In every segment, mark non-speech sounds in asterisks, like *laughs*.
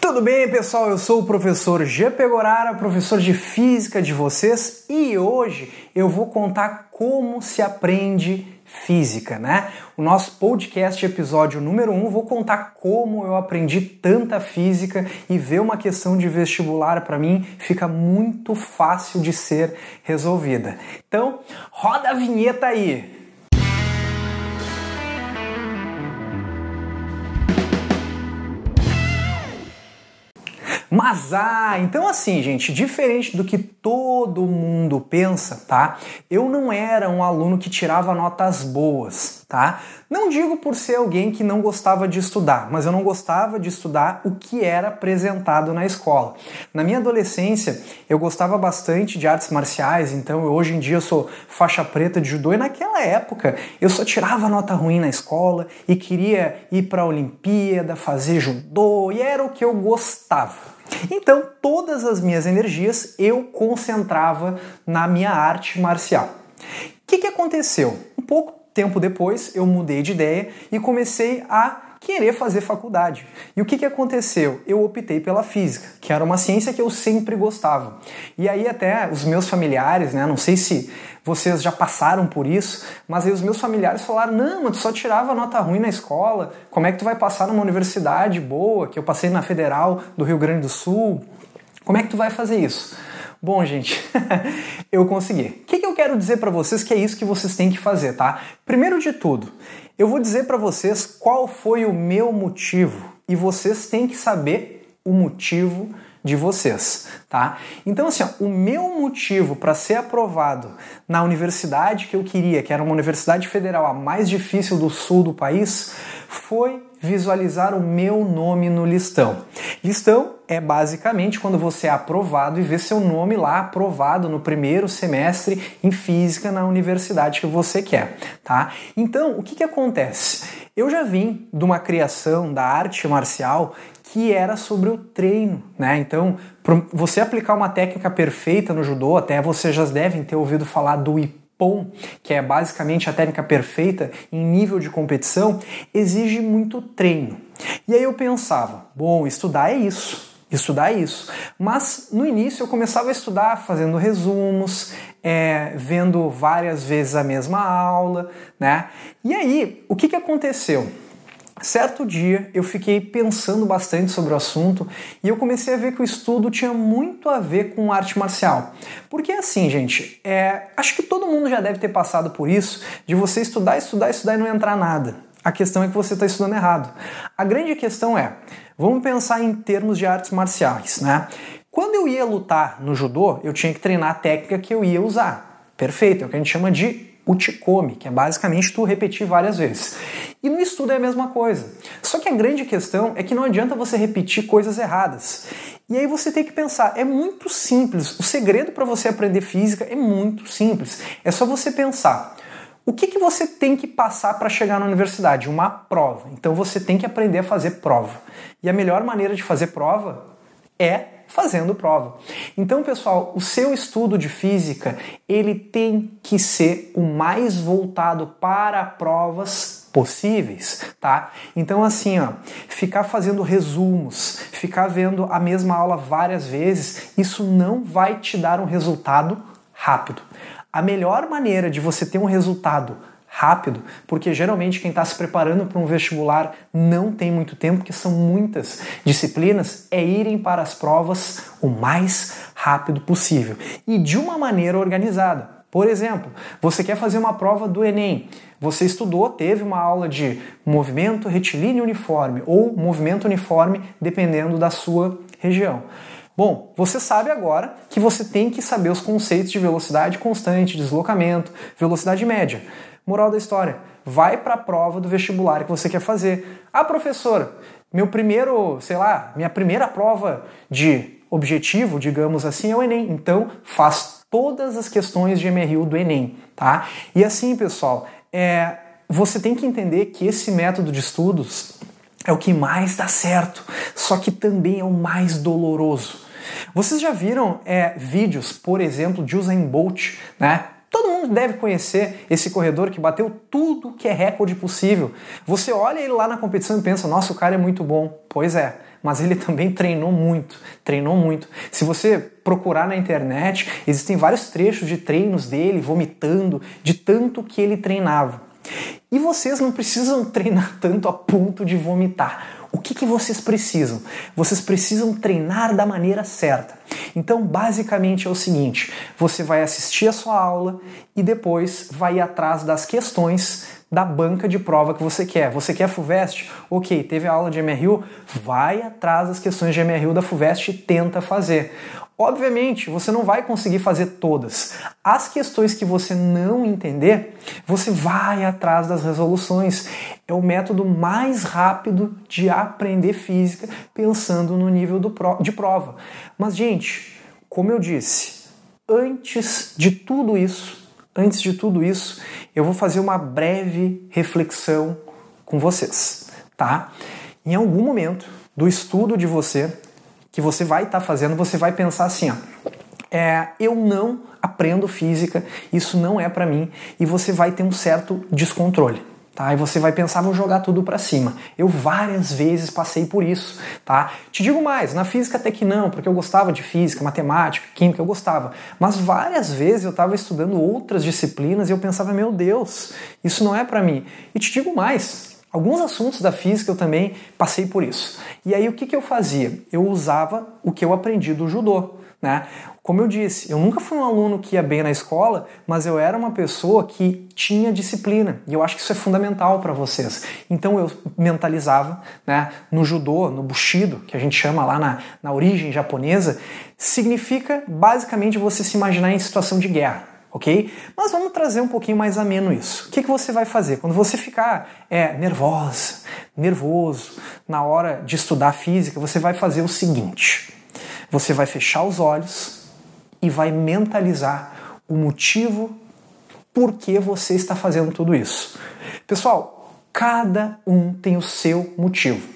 Tudo bem, pessoal? Eu sou o professor G. Pegorara, professor de física de vocês, e hoje eu vou contar como se aprende física, né? O nosso podcast episódio número 1, um, vou contar como eu aprendi tanta física e ver uma questão de vestibular para mim fica muito fácil de ser resolvida. Então, roda a vinheta aí. Mas ah, então assim, gente, diferente do que todo mundo pensa, tá? Eu não era um aluno que tirava notas boas, tá? Não digo por ser alguém que não gostava de estudar, mas eu não gostava de estudar o que era apresentado na escola. Na minha adolescência, eu gostava bastante de artes marciais, então hoje em dia eu sou faixa preta de judô e naquela época eu só tirava nota ruim na escola e queria ir para a Olimpíada, fazer judô e era o que eu gostava. Então, todas as minhas energias eu concentrava na minha arte marcial. O que, que aconteceu? Um pouco tempo depois, eu mudei de ideia e comecei a querer fazer faculdade. E o que, que aconteceu? Eu optei pela física, que era uma ciência que eu sempre gostava. E aí até os meus familiares, né, não sei se vocês já passaram por isso, mas aí os meus familiares falaram: "Não, mas tu só tirava nota ruim na escola. Como é que tu vai passar numa universidade boa, que eu passei na Federal do Rio Grande do Sul? Como é que tu vai fazer isso?" Bom, gente, *laughs* eu consegui. O que, eu quero dizer para vocês que é isso que vocês têm que fazer, tá? Primeiro de tudo, eu vou dizer para vocês qual foi o meu motivo e vocês têm que saber o motivo de vocês, tá? Então assim, ó, o meu motivo para ser aprovado na universidade que eu queria, que era uma universidade federal a mais difícil do sul do país, foi visualizar o meu nome no listão. Listão é basicamente quando você é aprovado e vê seu nome lá aprovado no primeiro semestre em física na universidade que você quer, tá? Então, o que, que acontece? Eu já vim de uma criação da arte marcial que era sobre o treino, né? Então, você aplicar uma técnica perfeita no judô, até vocês já devem ter ouvido falar do Que é basicamente a técnica perfeita em nível de competição, exige muito treino. E aí eu pensava, bom, estudar é isso, estudar é isso. Mas no início eu começava a estudar fazendo resumos, é, vendo várias vezes a mesma aula, né? E aí, o que, que aconteceu? Certo dia eu fiquei pensando bastante sobre o assunto e eu comecei a ver que o estudo tinha muito a ver com arte marcial. Porque assim, gente, é, acho que todo mundo já deve ter passado por isso, de você estudar, estudar, estudar e não entrar nada. A questão é que você está estudando errado. A grande questão é, vamos pensar em termos de artes marciais, né? Quando eu ia lutar no judô, eu tinha que treinar a técnica que eu ia usar. Perfeito, é o que a gente chama de uticome, que é basicamente tu repetir várias vezes. E no estudo é a mesma coisa. Só que a grande questão é que não adianta você repetir coisas erradas. E aí você tem que pensar, é muito simples. O segredo para você aprender física é muito simples. É só você pensar. O que, que você tem que passar para chegar na universidade? Uma prova. Então você tem que aprender a fazer prova. E a melhor maneira de fazer prova é fazendo prova. Então, pessoal, o seu estudo de física, ele tem que ser o mais voltado para provas possíveis, tá? Então assim, ó, ficar fazendo resumos, ficar vendo a mesma aula várias vezes, isso não vai te dar um resultado rápido. A melhor maneira de você ter um resultado rápido, porque geralmente quem está se preparando para um vestibular não tem muito tempo, porque são muitas disciplinas, é irem para as provas o mais rápido possível e de uma maneira organizada. Por exemplo, você quer fazer uma prova do Enem, você estudou, teve uma aula de movimento retilíneo uniforme ou movimento uniforme, dependendo da sua região. Bom, você sabe agora que você tem que saber os conceitos de velocidade constante, deslocamento, velocidade média. Moral da história: vai para a prova do vestibular que você quer fazer. Ah, professor, meu primeiro, sei lá, minha primeira prova de objetivo, digamos assim, é o Enem. Então, faz todas as questões de MRU do Enem, tá? E assim, pessoal, é, você tem que entender que esse método de estudos é o que mais dá certo, só que também é o mais doloroso. Vocês já viram é, vídeos, por exemplo, de Usain Bolt, né? Todo mundo deve conhecer esse corredor que bateu tudo que é recorde possível. Você olha ele lá na competição e pensa, nossa, o cara é muito bom. Pois é, Mas ele também treinou muito, treinou muito. Se você procurar na internet, existem vários trechos de treinos dele vomitando de tanto que ele treinava. E vocês não precisam *laughs* treinar tanto a ponto de vomitar. O que, que vocês precisam? Vocês precisam treinar da maneira certa. Então, basicamente é o seguinte: você vai assistir a sua aula e depois vai ir atrás das questões da banca de prova que você quer. Você quer FUVEST? Ok, teve a aula de MRU? Vai atrás das questões de MRU da FUVEST e tenta fazer. Obviamente, você não vai conseguir fazer todas. As questões que você não entender, você vai atrás das resoluções. É o método mais rápido de aprender física pensando no nível de prova. Mas, gente, como eu disse, antes de tudo isso, antes de tudo isso, eu vou fazer uma breve reflexão com vocês, tá? Em algum momento do estudo de você, que você vai estar tá fazendo, você vai pensar assim, ó, é, eu não aprendo física, isso não é para mim, e você vai ter um certo descontrole. Tá? E você vai pensar, vou jogar tudo para cima. Eu várias vezes passei por isso, tá? Te digo mais, na física até que não, porque eu gostava de física, matemática, química, eu gostava. Mas várias vezes eu estava estudando outras disciplinas e eu pensava, meu Deus, isso não é para mim. E te digo mais, Alguns assuntos da física eu também passei por isso. E aí o que, que eu fazia? Eu usava o que eu aprendi do judô. Né? Como eu disse, eu nunca fui um aluno que ia bem na escola, mas eu era uma pessoa que tinha disciplina. E eu acho que isso é fundamental para vocês. Então eu mentalizava né, no judô, no bushido, que a gente chama lá na, na origem japonesa, significa basicamente você se imaginar em situação de guerra ok? Mas vamos trazer um pouquinho mais ameno isso. O que, que você vai fazer? Quando você ficar é, nervosa, nervoso na hora de estudar física, você vai fazer o seguinte: você vai fechar os olhos e vai mentalizar o motivo por que você está fazendo tudo isso. Pessoal, cada um tem o seu motivo.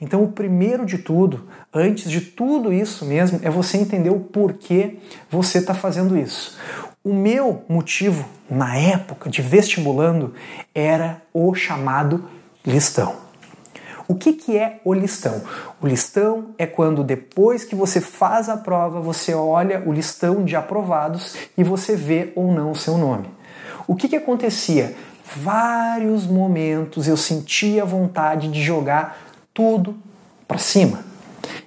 Então, o primeiro de tudo, antes de tudo isso mesmo, é você entender o porquê você está fazendo isso. O meu motivo na época de vestibulando era o chamado listão. O que, que é o listão? O listão é quando depois que você faz a prova, você olha o listão de aprovados e você vê ou não o seu nome. O que, que acontecia? Vários momentos eu sentia vontade de jogar tudo para cima.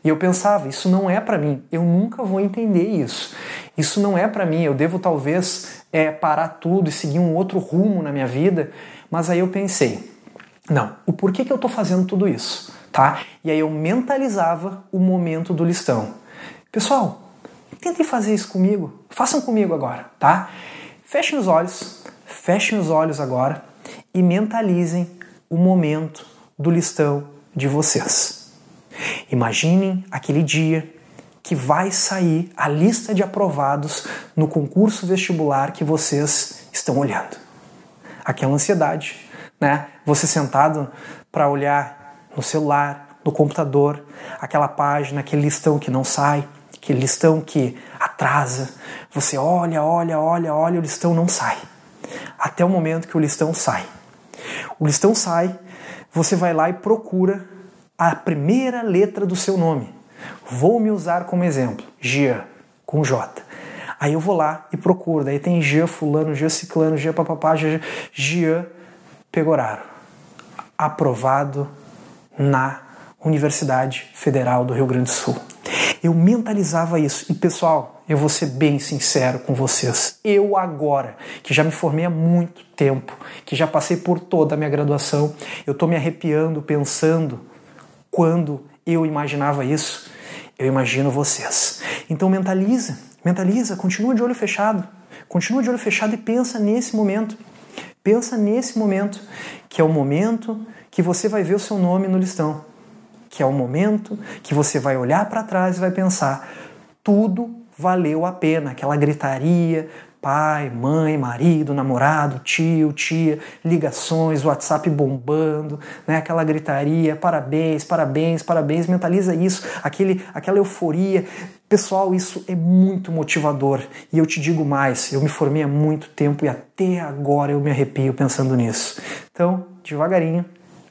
E eu pensava, isso não é para mim, eu nunca vou entender isso. Isso não é para mim, eu devo talvez é, parar tudo e seguir um outro rumo na minha vida. Mas aí eu pensei, não, o porquê que eu estou fazendo tudo isso, tá? E aí eu mentalizava o momento do listão. Pessoal, tentem fazer isso comigo, façam comigo agora, tá? Fechem os olhos, fechem os olhos agora e mentalizem o momento do listão de vocês. Imaginem aquele dia que vai sair a lista de aprovados no concurso vestibular que vocês estão olhando. Aquela ansiedade, né? Você sentado para olhar no celular, no computador, aquela página, aquele listão que não sai, aquele listão que atrasa. Você olha, olha, olha, olha, o listão não sai. Até o momento que o listão sai. O listão sai, você vai lá e procura a primeira letra do seu nome. Vou me usar como exemplo, Gia, com J. Aí eu vou lá e procuro, daí tem Gia fulano, Gia ciclano, Gia papapá, Gia, Gia Pegoraro. Aprovado na Universidade Federal do Rio Grande do Sul. Eu mentalizava isso. E pessoal, eu vou ser bem sincero com vocês. Eu agora, que já me formei há muito tempo, que já passei por toda a minha graduação, eu estou me arrepiando pensando quando eu imaginava isso, eu imagino vocês. Então mentaliza, mentaliza, continua de olho fechado. Continua de olho fechado e pensa nesse momento. Pensa nesse momento, que é o momento que você vai ver o seu nome no listão. Que é o momento que você vai olhar para trás e vai pensar: tudo valeu a pena. Aquela gritaria, pai, mãe, marido, namorado, tio, tia, ligações, WhatsApp bombando, né? aquela gritaria, parabéns, parabéns, parabéns, mentaliza isso, aquele, aquela euforia. Pessoal, isso é muito motivador. E eu te digo mais, eu me formei há muito tempo e até agora eu me arrepio pensando nisso. Então, devagarinho,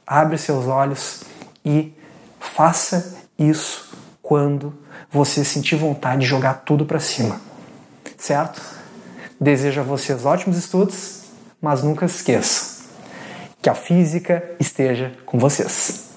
abre seus olhos e faça isso quando você sentir vontade de jogar tudo para cima. Certo? Desejo a vocês ótimos estudos, mas nunca se esqueçam que a física esteja com vocês.